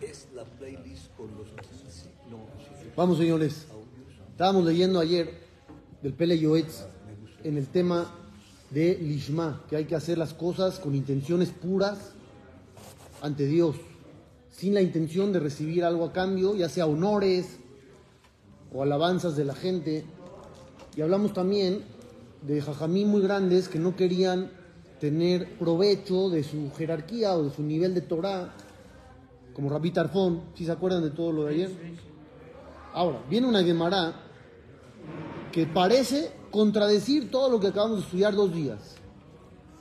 Es la playlist con los 15. No, sí, Vamos, señores. Estábamos leyendo ayer del Pele Yoetz en el tema de Lishma, que hay que hacer las cosas con intenciones puras ante Dios, sin la intención de recibir algo a cambio, ya sea honores o alabanzas de la gente. Y hablamos también de jajamí muy grandes que no querían tener provecho de su jerarquía o de su nivel de Torah, como Rabbi Tarfón, si se acuerdan de todo lo de ayer. Ahora, viene una Gemara que parece contradecir todo lo que acabamos de estudiar dos días.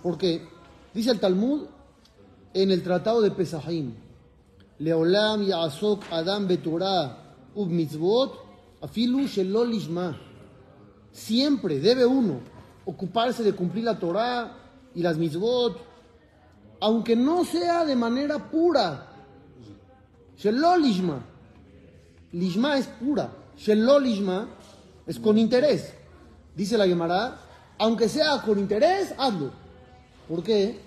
Porque dice el Talmud en el tratado de Pesahim, Leolam Yasok Adam Beturah Ub Mitzvot Afilu Shelo Lishma. Siempre debe uno ocuparse de cumplir la Torah y las mitzvot, aunque no sea de manera pura. Shelo Lishma. Es pura. Shelo Lishma es con interés. Dice la Gemara, aunque sea con interés, hazlo. ¿Por qué?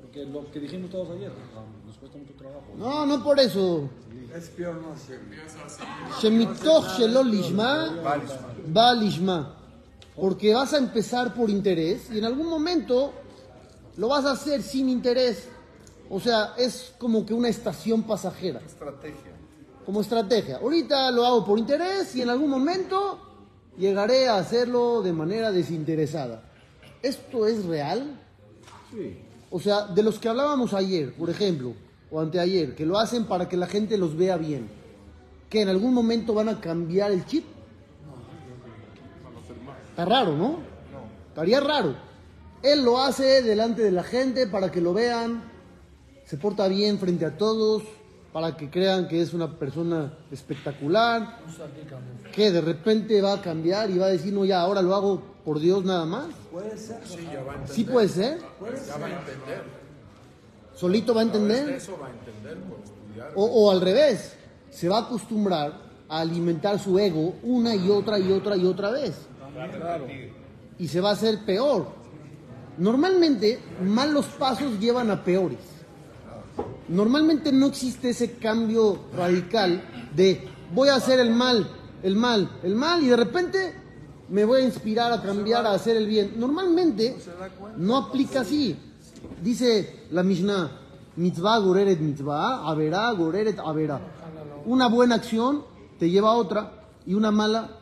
Porque lo que dijimos todos ayer, nos cuesta mucho trabajo. No, no por eso. Es peor no hacer. Shemitoch shelo lishma, va lishma. Porque vas a empezar por interés y en algún momento lo vas a hacer sin interés. O sea, es como que una estación pasajera, Estrategia. como estrategia. Ahorita lo hago por interés y en algún momento llegaré a hacerlo de manera desinteresada. ¿Esto es real? Sí. O sea, de los que hablábamos ayer, por ejemplo, o anteayer, que lo hacen para que la gente los vea bien, que en algún momento van a cambiar el chip. Está raro, ¿no? Estaría raro. Él lo hace delante de la gente para que lo vean, se porta bien frente a todos, para que crean que es una persona espectacular, que de repente va a cambiar y va a decir, no, ya, ahora lo hago por Dios nada más. Puede ser. Sí, ya va a entender. Sí puede ser. Ya va a entender. Solito va a entender. Eso va a entender por estudiar. O, o al revés, se va a acostumbrar a alimentar su ego una y otra y otra y otra vez. Y se va a hacer peor. Normalmente, malos pasos llevan a peores. Normalmente no existe ese cambio radical de voy a hacer el mal, el mal, el mal y de repente me voy a inspirar a cambiar a hacer el bien. Normalmente no aplica así. Dice la Mishnah, mitzvah goreret mitzvah, averá goreret averá. Una buena acción te lleva a otra y una mala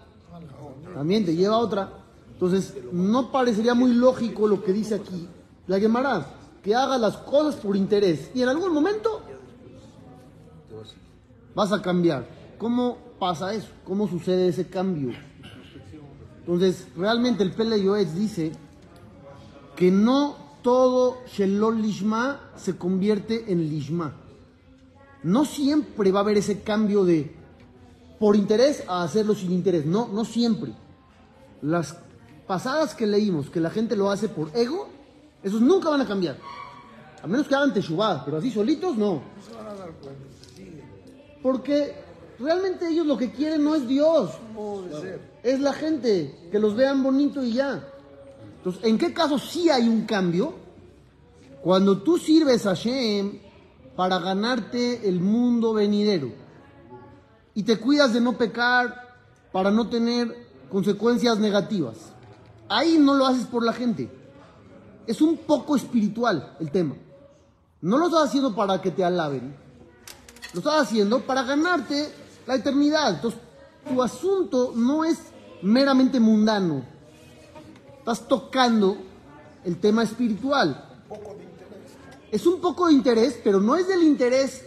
también te lleva a otra. Entonces, no parecería muy lógico lo que dice aquí la Gemara, que haga las cosas por interés y en algún momento vas a cambiar. ¿Cómo pasa eso? ¿Cómo sucede ese cambio? Entonces, realmente el Pele Yoetz dice que no todo Shelol Lishma se convierte en Lishma. No siempre va a haber ese cambio de por interés a hacerlo sin interés. No, no siempre. Las pasadas que leímos, que la gente lo hace por ego, esos nunca van a cambiar. A menos que hagan Teshuvah, pero así solitos no. Porque realmente ellos lo que quieren no es Dios, es la gente, que los vean bonito y ya. Entonces, ¿en qué caso sí hay un cambio? Cuando tú sirves a Hashem para ganarte el mundo venidero y te cuidas de no pecar para no tener consecuencias negativas. Ahí no lo haces por la gente. Es un poco espiritual el tema. No lo estás haciendo para que te alaben. Lo estás haciendo para ganarte la eternidad. Entonces, tu asunto no es meramente mundano. Estás tocando el tema espiritual. Es un poco de interés, pero no es del interés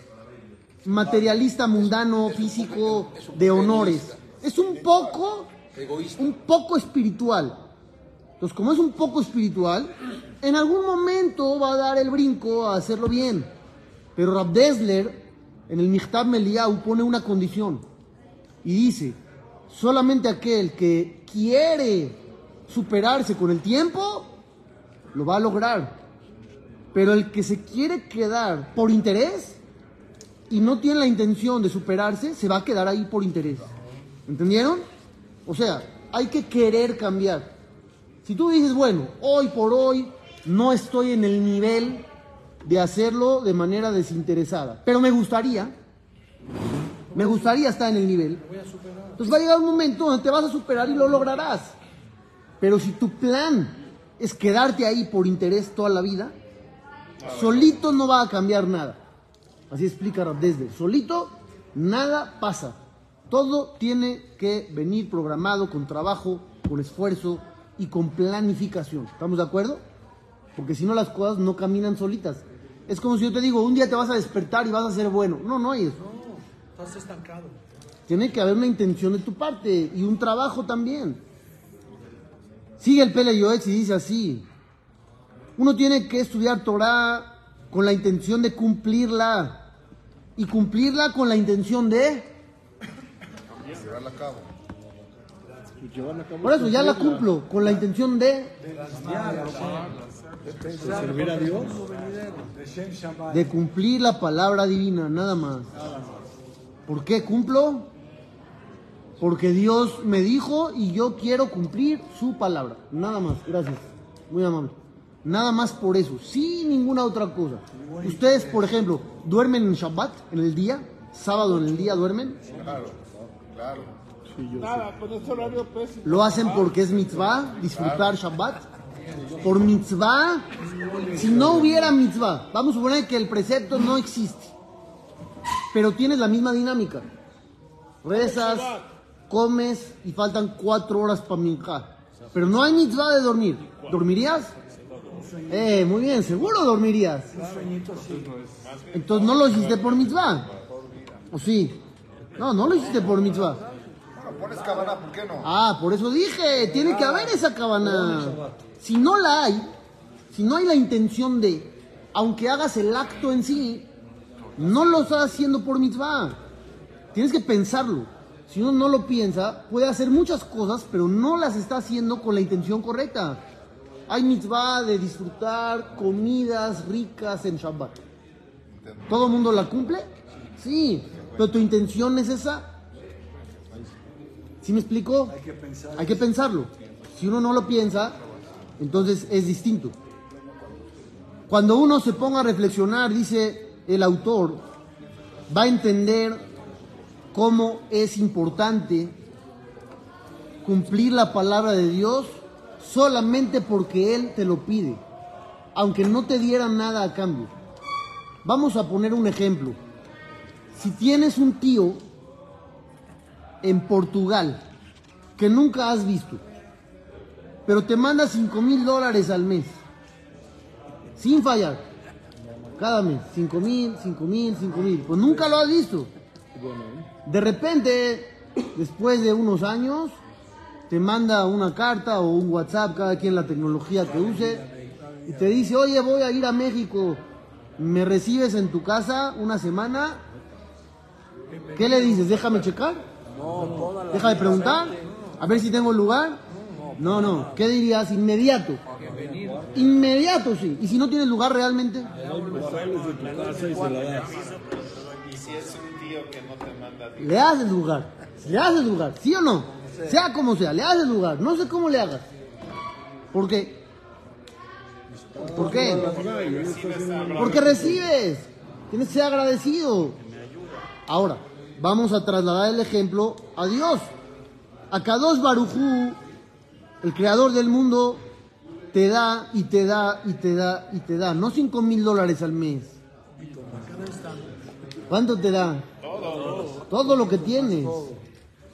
materialista, mundano, físico, de honores. Es un poco, un poco espiritual. Entonces, como es un poco espiritual, en algún momento va a dar el brinco a hacerlo bien. Pero Rab Dessler, en el Michtab Meliau, pone una condición. Y dice, solamente aquel que quiere superarse con el tiempo, lo va a lograr. Pero el que se quiere quedar por interés y no tiene la intención de superarse, se va a quedar ahí por interés. ¿Entendieron? O sea, hay que querer cambiar. Si tú dices, bueno, hoy por hoy no estoy en el nivel de hacerlo de manera desinteresada. Pero me gustaría, me gustaría estar en el nivel. Entonces va a llegar un momento donde te vas a superar y lo lograrás. Pero si tu plan es quedarte ahí por interés toda la vida, solito no va a cambiar nada. Así explica desde. Solito nada pasa. Todo tiene que venir programado con trabajo, con esfuerzo y con planificación. ¿Estamos de acuerdo? Porque si no las cosas no caminan solitas. Es como si yo te digo, un día te vas a despertar y vas a ser bueno. No, no hay eso. Estás estancado. Tiene que haber una intención de tu parte y un trabajo también. Sigue el Pele Yoetz y dice así. Uno tiene que estudiar Torah con la intención de cumplirla. Y cumplirla con la intención de... Llevarla a cabo. Llevarla a cabo Por eso ya la cumplo, con la intención de... servir a Dios. De cumplir la palabra divina, nada más. ¿Por qué cumplo? Porque Dios me dijo y yo quiero cumplir su palabra. Nada más, gracias. Muy amable. Nada más por eso, sin ninguna otra cosa. Ustedes, por ejemplo, duermen en Shabbat, en el día, sábado en el día duermen. Claro, claro. Lo hacen porque es mitzvah, disfrutar Shabbat. Por mitzvah, si no hubiera mitzvah, vamos a suponer que el precepto no existe, pero tienes la misma dinámica. Rezas, comes y faltan cuatro horas para minja. Pero no hay mitzvah de dormir. ¿Dormirías? Eh, muy bien, seguro dormirías. Entonces no lo hiciste por mitzvah. ¿O sí? No, no lo hiciste por mitzvah. Pones cabana, ¿por qué no? Ah, por eso dije, tiene que haber esa cabana. Si no la hay, si no hay la intención de, aunque hagas el acto en sí, no lo estás haciendo por mitzvah. Tienes que pensarlo. Si uno no lo piensa, puede hacer muchas cosas, pero no las está haciendo con la intención correcta. Hay mitzvah de disfrutar comidas ricas en Shabbat. ¿Todo el mundo la cumple? Sí, pero tu intención es esa. ¿Sí me explico? Hay que pensar. Hay que pensarlo. Si uno no lo piensa, entonces es distinto. Cuando uno se ponga a reflexionar, dice el autor, va a entender cómo es importante cumplir la palabra de Dios solamente porque Él te lo pide, aunque no te diera nada a cambio. Vamos a poner un ejemplo. Si tienes un tío en Portugal que nunca has visto, pero te manda 5 mil dólares al mes, sin fallar, cada mes, 5 mil, 5 mil, 5 mil, pues nunca lo has visto. De repente, después de unos años, te manda una carta o un WhatsApp, cada quien la tecnología que use, y te dice, oye, voy a ir a México, ¿me recibes en tu casa una semana? ¿Qué le dices? Déjame checar. Deja de preguntar. A ver si tengo lugar. No, no. ¿Qué dirías? Inmediato. Inmediato, sí. ¿Y si no tienes lugar realmente? Le haces lugar. Le haces lugar. ¿Sí o no? Sea como sea. Le haces lugar. No sé cómo le hagas. ¿Por qué? ¿Por qué? Porque recibes. Tienes que ser agradecido. Ahora, vamos a trasladar el ejemplo a Dios. A Kadosh Barujú, el creador del mundo, te da y te da y te da y te da. No 5 mil dólares al mes. ¿Cuánto te da? Todo lo que tienes.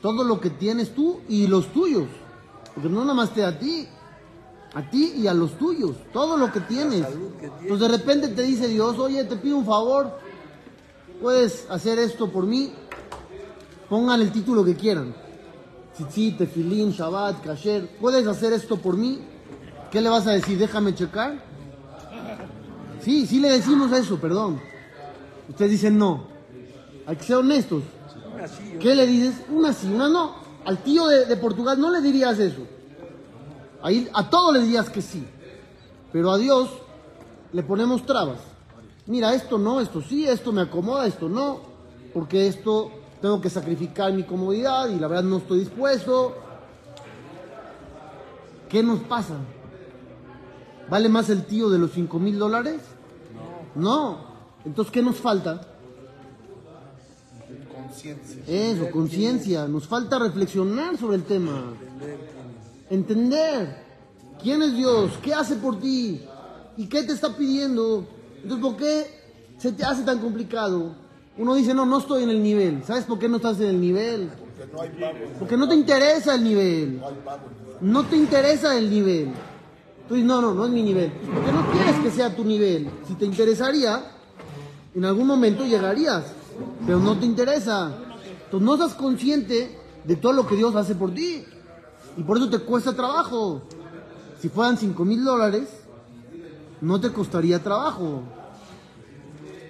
Todo lo que tienes tú y los tuyos. Porque no nada más te da a ti. A ti y a los tuyos. Todo lo que tienes. Entonces de repente te dice Dios, oye, te pido un favor. Puedes hacer esto por mí. Pongan el título que quieran. Tzitzit, Tefilín, Shabbat, Kasher. ¿Puedes hacer esto por mí? ¿Qué le vas a decir? Déjame checar. Sí, sí le decimos eso, perdón. Ustedes dicen no. Hay que ser honestos. ¿Qué le dices? Una sí, una no. Al tío de, Portugal no le dirías eso. Ahí, a todos le dirías que sí. Pero a Dios le ponemos trabas. Mira, esto no, esto sí, esto me acomoda, esto no. Porque esto tengo que sacrificar mi comodidad y la verdad no estoy dispuesto. ¿Qué nos pasa? ¿Vale más el tío de los 5 mil dólares? No. Entonces, ¿qué nos falta? Conciencia. Eso, conciencia. Nos falta reflexionar sobre el tema. Entender quién es Dios, qué hace por ti y qué te está pidiendo. Entonces, ¿por qué se te hace tan complicado? Uno dice, no, no estoy en el nivel. ¿Sabes por qué no estás en el nivel? Porque no hay. Porque no te interesa el nivel. No te interesa el nivel. Tú dices, no, no, no es mi nivel. Porque no quieres que sea tu nivel. Si te interesaría, en algún momento llegarías. Pero no te interesa. Entonces no estás consciente de todo lo que Dios hace por ti. Y por eso te cuesta trabajo. Si fueran 5 mil dólares, no te costaría trabajo.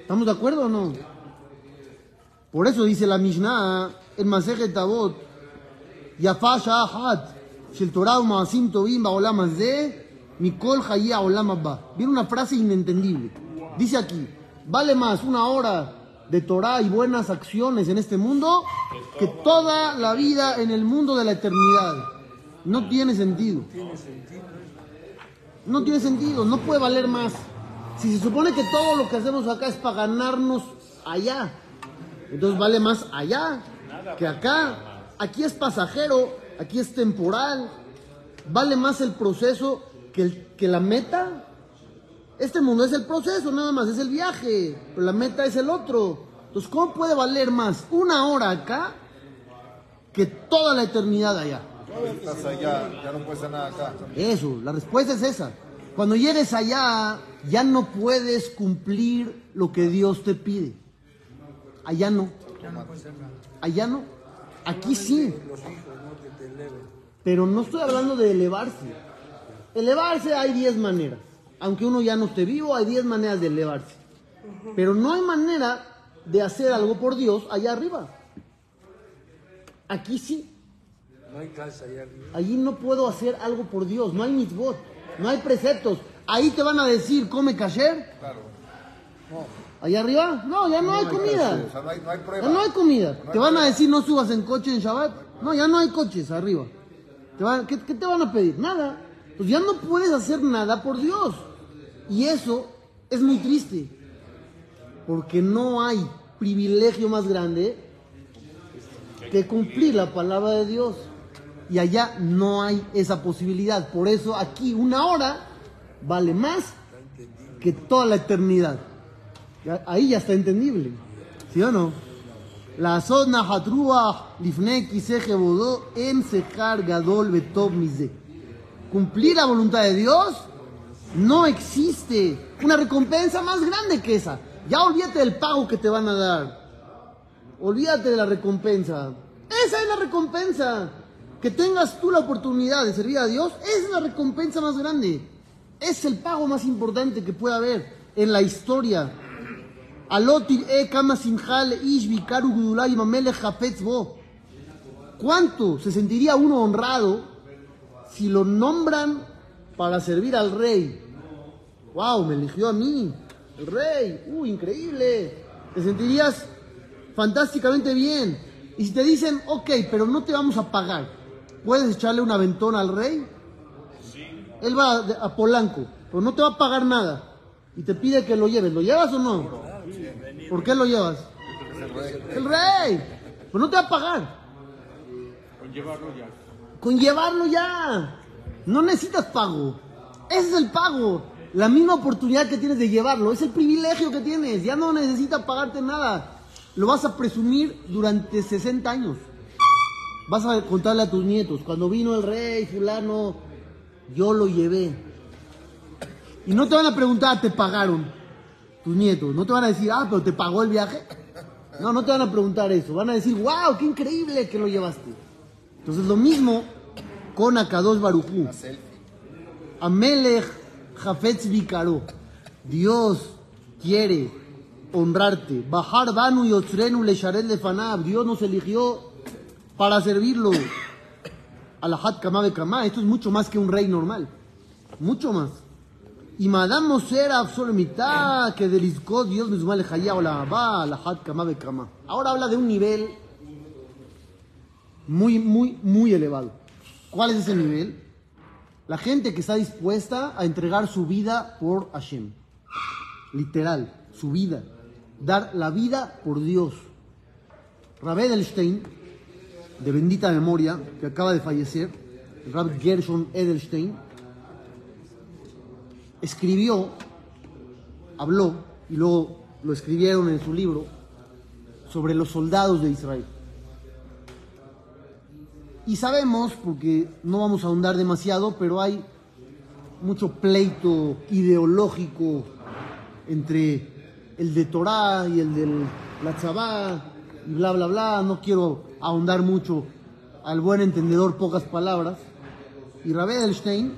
¿Estamos de acuerdo o no? Por eso dice la Mishnah en Masejet Tabot, Yafasha Ahad, Shel Torah Maasim Tobim Baolam Azeh, Mikol Hayya Olam Abba. Viene una frase inentendible. Dice aquí, vale más una hora de Torah y buenas acciones en este mundo que toda la vida en el mundo de la eternidad. No tiene sentido. No tiene sentido, no puede valer más. Si se supone que todo lo que hacemos acá es para ganarnos allá, entonces vale más allá que acá. Aquí es pasajero, aquí es temporal. Vale más el proceso que, el- que la meta. Este mundo es el proceso, nada más, es el viaje, pero la meta es el otro. Entonces, ¿cómo puede valer más una hora acá que toda la eternidad allá? Estás allá, ya no puedes hacer nada acá. Eso, la respuesta es esa. Cuando llegues allá, ya no puedes cumplir lo que Dios te pide. Allá no. Allá no. Aquí sí. Pero no estoy hablando de elevarse. Elevarse hay 10 maneras. Aunque uno ya no esté vivo, hay 10 maneras de elevarse. Pero no hay manera de hacer algo por Dios allá arriba. Aquí sí. No hay casa allá arriba. Allí no puedo hacer algo por Dios, no hay mitzvot, no hay preceptos. Ahí te van a decir, come kasher. Claro. Allá arriba, no, ya no, hay comida. O sea, no hay, no hay prueba. Ya no hay comida. Te van a decir, no subas en coche en Shabbat. No, ya no hay coches arriba. Te van- ¿qué, qué te van a pedir? Nada. Pues ya no puedes hacer nada por Dios. Y eso es muy triste. Porque no hay privilegio más grande que cumplir la palabra de Dios. Y allá no hay esa posibilidad. Por eso aquí una hora vale más que toda la eternidad. Ahí ya está entendible. ¿Sí o no? La zona hatruah lifne kiseje bodó en sekar gadol mize. Cumplir la voluntad de Dios no existe una recompensa más grande que esa. Ya olvídate del pago que te van a dar. Olvídate de la recompensa. Esa es la recompensa. Que tengas tú la oportunidad de servir a Dios, es la recompensa más grande. Es el pago más importante que puede haber en la historia. ¿Cuánto se sentiría uno honrado si lo nombran para servir al rey? ¡Wow! Me eligió a mí, el rey. ¡Uh, increíble! Te sentirías fantásticamente bien. Y si te dicen, ok, pero no te vamos a pagar, ¿puedes echarle un aventón al rey? Él va a Polanco, pero no te va a pagar nada. Y te pide que lo lleves. ¿Lo llevas o no? ¿Por qué lo llevas? El rey. Pero no te va a pagar. Con llevarlo ya. No necesitas pago. Ese es el pago. La misma oportunidad que tienes de llevarlo. Es el privilegio que tienes. Ya no necesita pagarte nada. Lo vas a presumir durante 60 años. Vas a contarle a tus nietos. Cuando vino el rey fulano, yo lo llevé. Y no te van a preguntar, ¿te pagaron? Tus nietos. No te van a decir, ah, pero ¿te pagó el viaje? No, no te van a preguntar eso. Van a decir, wow, qué increíble que lo llevaste. Entonces lo mismo con Akadosh Barujú. Amelech Jafetz Vikaro. Dios quiere honrarte. Bajar Banu y Otzrenu Lesharet Lefanab. Dios nos eligió para servirlo. Alahat Kama de Kama. Esto es mucho más que un rey normal. Mucho más. Y Madame Moser Absolemita que delizcó Dios mismo le jaya o la va Alahat Kama de Kama. Ahora habla de un nivel muy, muy, muy elevado. ¿Cuál es ese nivel? La gente que está dispuesta a entregar su vida por Hashem. literal, su vida, dar la vida por Dios. Rabbi Edelstein, de bendita memoria, que acaba de fallecer, el Rab Gershon Edelstein, escribió, habló, y luego lo escribieron en su libro, sobre los soldados de Israel. Y sabemos, porque no vamos a ahondar demasiado, pero hay mucho pleito ideológico entre el de Torah y el de la Tzabá, y bla, bla, bla. No quiero ahondar mucho al buen entendedor, pocas palabras. Y Rabbi Edelstein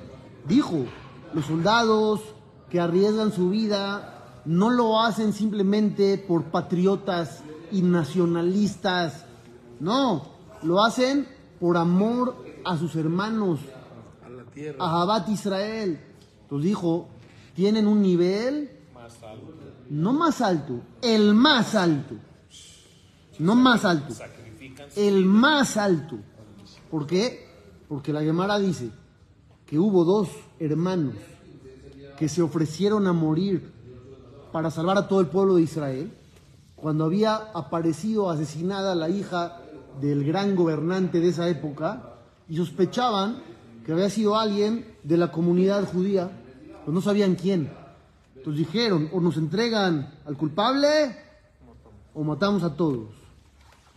dijo, los soldados que arriesgan su vida no lo hacen simplemente por patriotas y nacionalistas, no, lo hacen por amor a sus hermanos, a Jabat Israel. Entonces dijo, tienen un nivel no más alto, el más alto, no más alto, el más alto. ¿Por qué? Porque la Gemara dice que hubo dos hermanos que se ofrecieron a morir para salvar a todo el pueblo de Israel, cuando había aparecido asesinada la hija del gran gobernante de esa época, y sospechaban que había sido alguien de la comunidad judía, pero no sabían quién. Entonces dijeron, o nos entregan al culpable, o matamos a todos.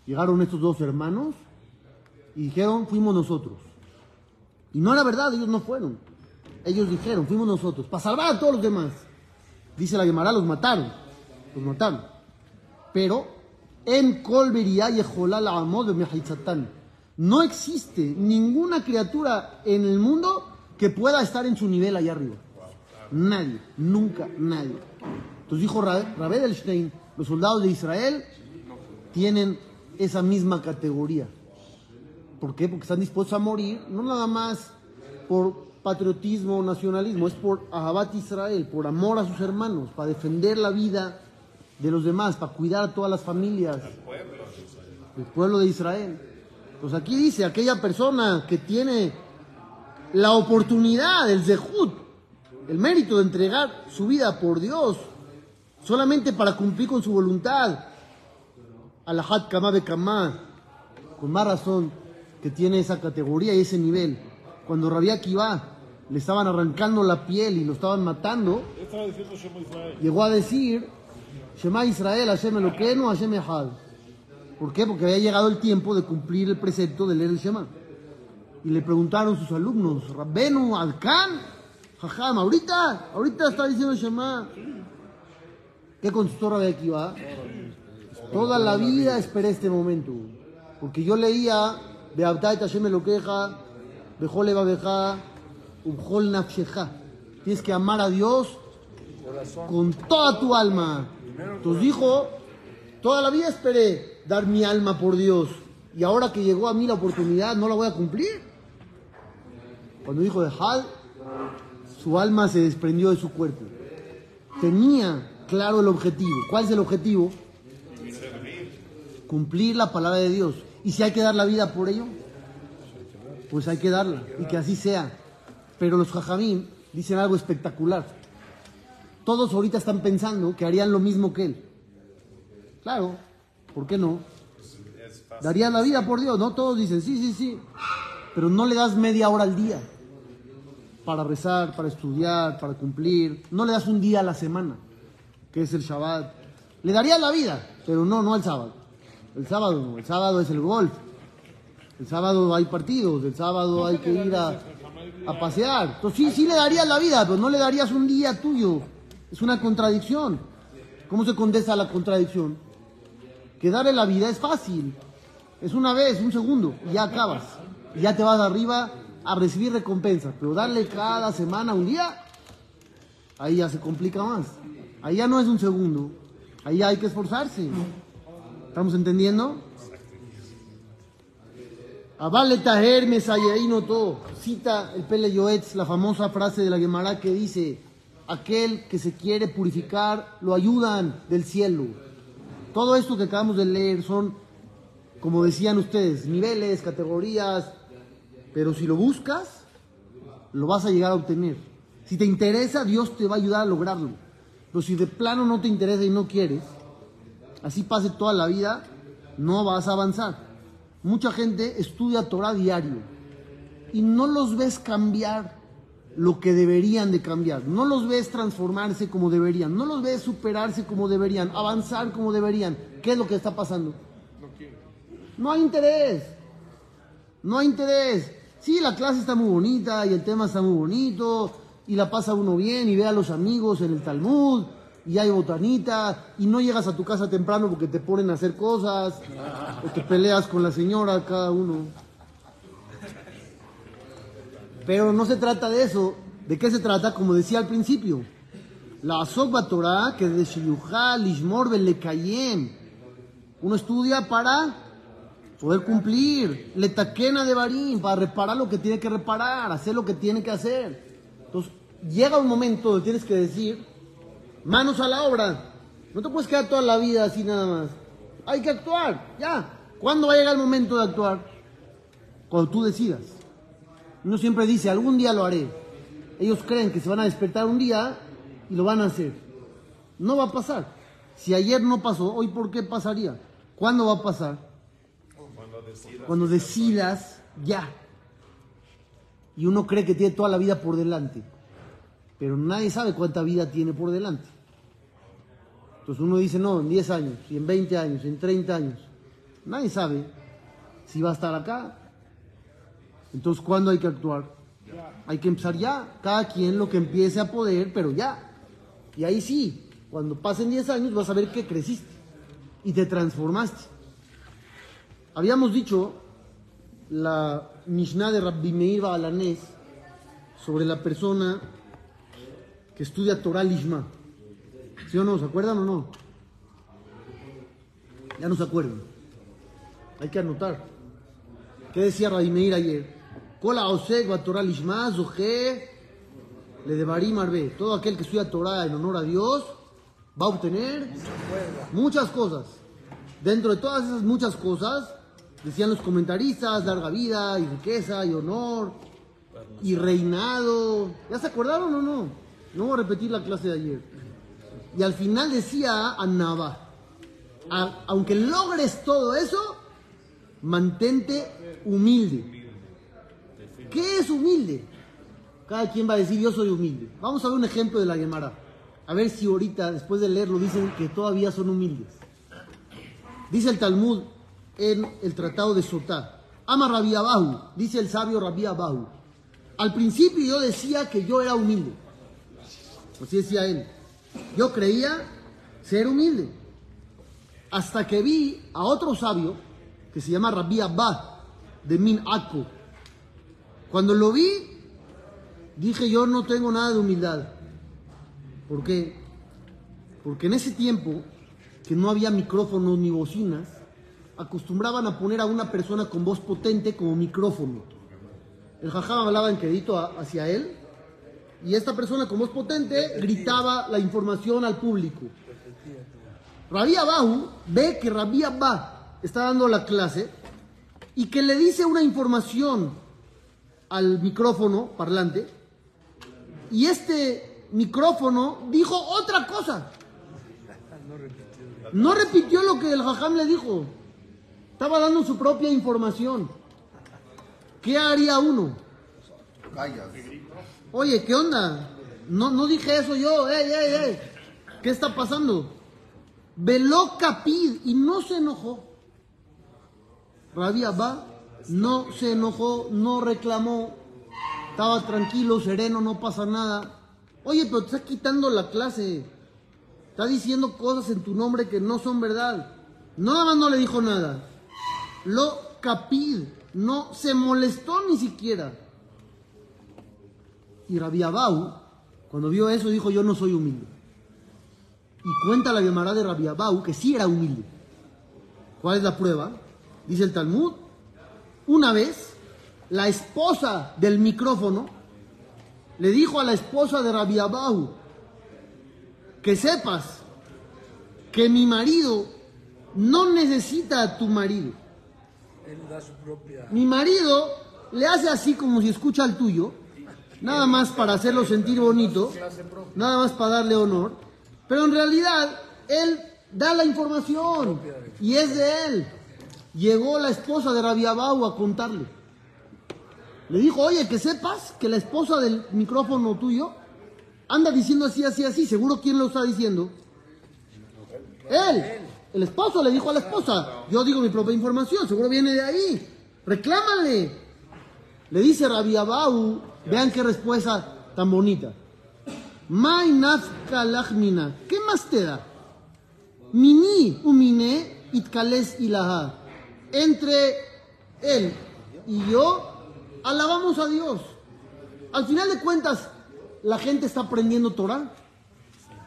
Llegaron estos dos hermanos y dijeron, fuimos nosotros. Y no era verdad, ellos no fueron. Ellos dijeron, fuimos nosotros, para salvar a todos los demás. Dice la Gemara, los mataron. Los mataron. Pero, en Colbería y la Amod No existe ninguna criatura en el mundo que pueda estar en su nivel allá arriba. Nadie, nunca nadie. Entonces dijo Rabbi Edelstein, los soldados de Israel tienen esa misma categoría. ¿Por qué? Porque están dispuestos a morir, no nada más por patriotismo o nacionalismo, es por Ahabat Israel, por amor a sus hermanos, para defender la vida de los demás, para cuidar a todas las familias del pueblo de Israel. Pues aquí dice, aquella persona que tiene la oportunidad, el zehut, el mérito de entregar su vida por Dios, solamente para cumplir con su voluntad, Alahat Kama con más razón que tiene esa categoría y ese nivel. Cuando Rabia Akiva le estaban arrancando la piel y lo estaban matando, llegó a decir, Shema Israel, Hashem Eloqueno, Hashem. ¿Por qué? Porque había llegado el tiempo de cumplir el precepto de leer el Shema. Y le preguntaron sus alumnos, Rabbenu, Alkan, Jajam, ahorita, ahorita está diciendo Shema. ¿Qué contestó Rabbi Akiva? Toda la vida esperé este momento. Porque yo leía, Beabtai Hashem Eloqueja, Bejole Babeja. Tienes que amar a Dios con toda tu alma. Entonces dijo, toda la vida esperé dar mi alma por Dios. Y ahora que llegó a mí la oportunidad, ¿no la voy a cumplir? Cuando dijo de Hal, su alma se desprendió de su cuerpo. Tenía claro el objetivo. ¿Cuál es el objetivo? Cumplir la palabra de Dios. ¿Y si hay que dar la vida por ello? Pues hay que darla. Y que así sea. Pero los jajamín dicen algo espectacular. Todos ahorita están pensando que harían lo mismo que él. Claro, ¿por qué no? Darían la vida por Dios, ¿no? Todos dicen, sí, sí, sí. Pero no le das media hora al día para rezar, para estudiar, para cumplir. No le das un día a la semana, que es el Shabbat. Le darías la vida, pero no, no el sábado. El sábado no, el sábado es el golf. El sábado hay partidos, el sábado hay que ir a, a pasear. Entonces sí, sí le darías la vida, pero no le darías un día tuyo. Es una contradicción. ¿Cómo se contesta la contradicción? Que darle la vida es fácil. Es una vez, un segundo, y ya acabas. Y ya te vas arriba a recibir recompensa. Pero darle cada semana un día, ahí ya se complica más. Ahí ya no es un segundo. Ahí ya hay que esforzarse. ¿Estamos entendiendo? Avale Taher no todo. Cita el Pele Yoetz, la famosa frase de la Gemara que dice: Aquel que se quiere purificar, lo ayudan del cielo. Todo esto que acabamos de leer son, como decían ustedes, niveles, categorías, pero si lo buscas, lo vas a llegar a obtener. Si te interesa, Dios te va a ayudar a lograrlo. Pero si de plano no te interesa y no quieres, así pase toda la vida, no vas a avanzar. Mucha gente estudia Torah diario y no los ves cambiar lo que deberían de cambiar, no los ves transformarse como deberían, no los ves superarse como deberían, avanzar como deberían. ¿Qué es lo que está pasando? No hay interés. No hay interés. Sí, la clase está muy bonita y el tema está muy bonito y la pasa uno bien y ve a los amigos en el Talmud y hay botanita y no llegas a tu casa temprano porque te ponen a hacer cosas o te peleas con la señora cada uno. Pero no se trata de eso. ¿De qué se trata? Como decía al principio. La Asokba Torah que de Shiyuja Lishmor Belekayem. Uno estudia para poder cumplir, le taquena de varín, para reparar lo que tiene que reparar, hacer lo que tiene que hacer. Entonces, llega un momento donde tienes que decir, manos a la obra. No te puedes quedar toda la vida así nada más. Hay que actuar, ya. ¿Cuándo va a llegar el momento de actuar? Cuando tú decidas. Uno siempre dice, algún día lo haré. Ellos creen que se van a despertar un día y lo van a hacer. No va a pasar. Si ayer no pasó, hoy ¿por qué pasaría? ¿Cuándo va a pasar? Cuando decidas ya. Y uno cree que tiene toda la vida por delante. Pero nadie sabe cuánta vida tiene por delante. Entonces uno dice, no, en 10 años, y en 20 años, en 30 años. Nadie sabe si va a estar acá. Entonces, ¿cuándo hay que actuar? Hay que empezar ya. Cada quien lo que empiece a poder, pero ya. Y ahí sí, cuando pasen 10 años vas a ver que creciste y te transformaste. Habíamos dicho la Mishnah de Rabbi Meir Balanés sobre la persona que estudia Torah Lishma. ¿Sí o no? ¿Se acuerdan o no? Ya no se acuerdan. Hay que anotar. ¿Qué decía Rabbi Meir ayer? Kola Osek va Torah Lishma, Zohe, le devarim arbe. Todo aquel que estudia Torah en honor a Dios va a obtener muchas cosas. Dentro de todas esas muchas cosas, decían los comentaristas, larga vida y riqueza y honor y reinado. ¿Ya se acordaron o no? No voy a repetir la clase de ayer. Y al final decía "A- aunque logres todo eso, mantente humilde. ¿Qué es humilde? Cada quien va a decir, yo soy humilde. Vamos a ver un ejemplo de la Gemara. A ver si ahorita, después de leerlo, dicen que todavía son humildes. Dice el Talmud en el Tratado de Sotá. Ama Rabbi Abahu, dice el sabio Rabbi Abahu. Al principio yo decía que yo era humilde. Así decía él. Yo creía ser humilde. Hasta que vi a otro sabio que se llama Rabbi Abba de Min Akko. Cuando lo vi, dije yo no tengo nada de humildad. ¿Por qué? Porque en ese tiempo, que no había micrófonos ni bocinas, acostumbraban a poner a una persona con voz potente como micrófono. El jajam hablaba en quedito a- hacia él y esta persona con voz potente gritaba la información al público. Rabí Abahu ve que Rabí Abba está dando la clase y que le dice una información al micrófono parlante y este micrófono dijo otra cosa. No repitió lo que el jajam le dijo. Estaba dando su propia información. ¿Qué haría uno? Callas. Oye, ¿qué onda? No, no dije eso yo. ¡Ey, ey, ey! ¿Qué está pasando? Veló Capid y no se enojó. Rabí Abba no se enojó, no reclamó. Estaba tranquilo, sereno, no pasa nada. Oye, pero te estás quitando la clase. Está diciendo cosas en tu nombre que no son verdad. Nada más no le dijo nada. Lo Capid no se molestó ni siquiera. Y Rabbi Abau, cuando vio eso, dijo, yo no soy humilde. Y cuenta la Gemara de Rabbi Abau que sí era humilde. ¿Cuál es la prueba? Dice el Talmud. Una vez, la esposa del micrófono le dijo a la esposa de Rabbi Abau, que sepas que mi marido no necesita a tu marido. Él da su propia. Mi marido le hace así como si escucha al tuyo, nada más para hacerlo sentir bonito, nada más para darle honor, Pero en realidad, él da la información y es de él. Llegó la esposa de Rabiabau a contarle. Le dijo, oye, que sepas que la esposa del micrófono tuyo anda diciendo así, así, así. Seguro quién lo está diciendo. Él. El esposo le dijo a la esposa, yo digo mi propia información, seguro viene de ahí. Reclámale. Le dice Rabiabau, vean qué respuesta tan bonita. ¿Qué más te da? Mini umine itkales ilaha. Entre él y yo, alabamos a Dios. Al final de cuentas, ¿la gente está aprendiendo Torah?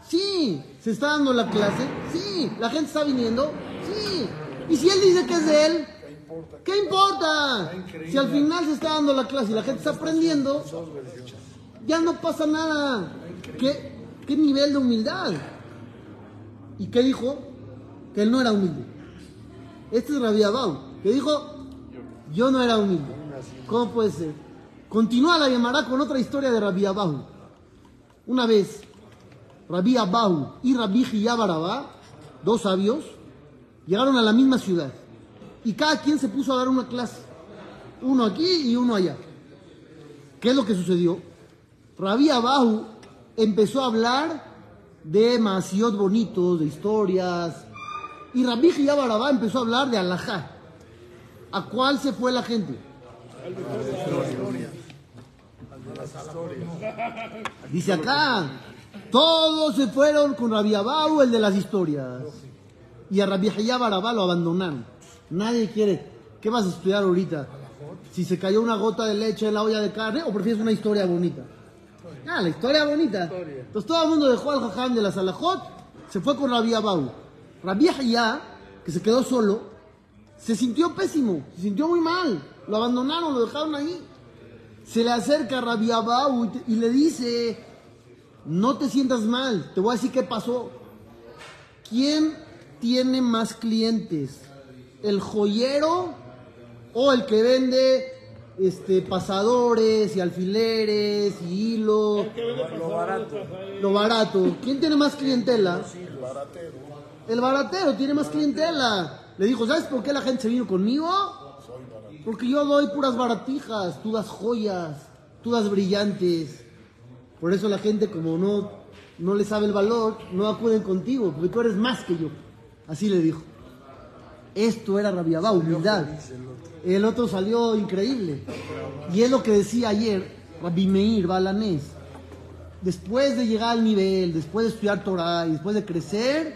Sí. ¿Se está dando la clase? Sí. ¿La gente está viniendo? Sí. ¿Y si él dice que es de él? ¿Qué importa? Si al final se está dando la clase y la gente está aprendiendo, ya no pasa nada. ¿Qué, qué nivel de humildad? ¿Y qué dijo? Que él no era humilde. Este es Rabbi Abau, que dijo, yo no era humilde. ¿Cómo puede ser? Continúa la llamará con otra historia de Rabbi Abau. Una vez, Rabbi Abau y Rabbi Hiyabarabá, dos sabios, llegaron a la misma ciudad. Y cada quien se puso a dar una clase. Uno aquí y uno allá. ¿Qué es lo que sucedió? Rabbi Abahu empezó a hablar de masiot bonitos, de historias. Y Rabbi Hiyabarabá empezó a hablar de alajá. ¿A cuál se fue la gente? Dice acá, todos se fueron con Rabbi Abahu, el de las historias. Y a Rabbi Hiyabarabá lo abandonaron. Nadie quiere. ¿Qué vas a estudiar ahorita? Si se cayó una gota de leche en la olla de carne o prefieres una historia bonita. Ah, la historia bonita. Entonces todo el mundo dejó al jajam de la Salahot, se fue con Rabbi Abau. Rabbi Hayá, que se quedó solo, se sintió pésimo, se sintió muy mal. Lo abandonaron, lo dejaron ahí. Se le acerca a Rabbi Abau y, te- y le dice, no te sientas mal, te voy a decir qué pasó. ¿Quién tiene más clientes? ¿El joyero o el que vende este, pasadores y alfileres y hilo? Lo barato. Lo barato. ¿Quién tiene más clientela? El baratero tiene más clientela. Le dijo, ¿sabes por qué la gente se vino conmigo? Porque yo doy puras baratijas, tú das joyas, tú das brillantes. Por eso la gente como no, no le sabe el valor, no acuden contigo, porque tú eres más que yo. Así le dijo. Esto era Rabiabá, humildad. El otro salió increíble. Y es lo que decía ayer Rabbi Meir Balanés. Después de llegar al nivel, después de estudiar Torah y después de crecer,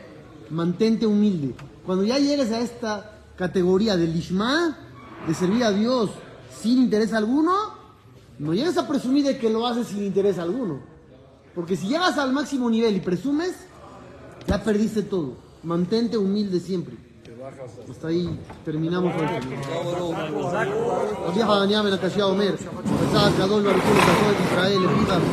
mantente humilde. Cuando ya llegues a esta categoría del Lishma, de servir a Dios sin interés alguno, no llegues a presumir de que lo haces sin interés alguno. Porque si llegas al máximo nivel y presumes, ya perdiste todo. Mantente humilde siempre. Hasta ahí terminamos con esto. Había a la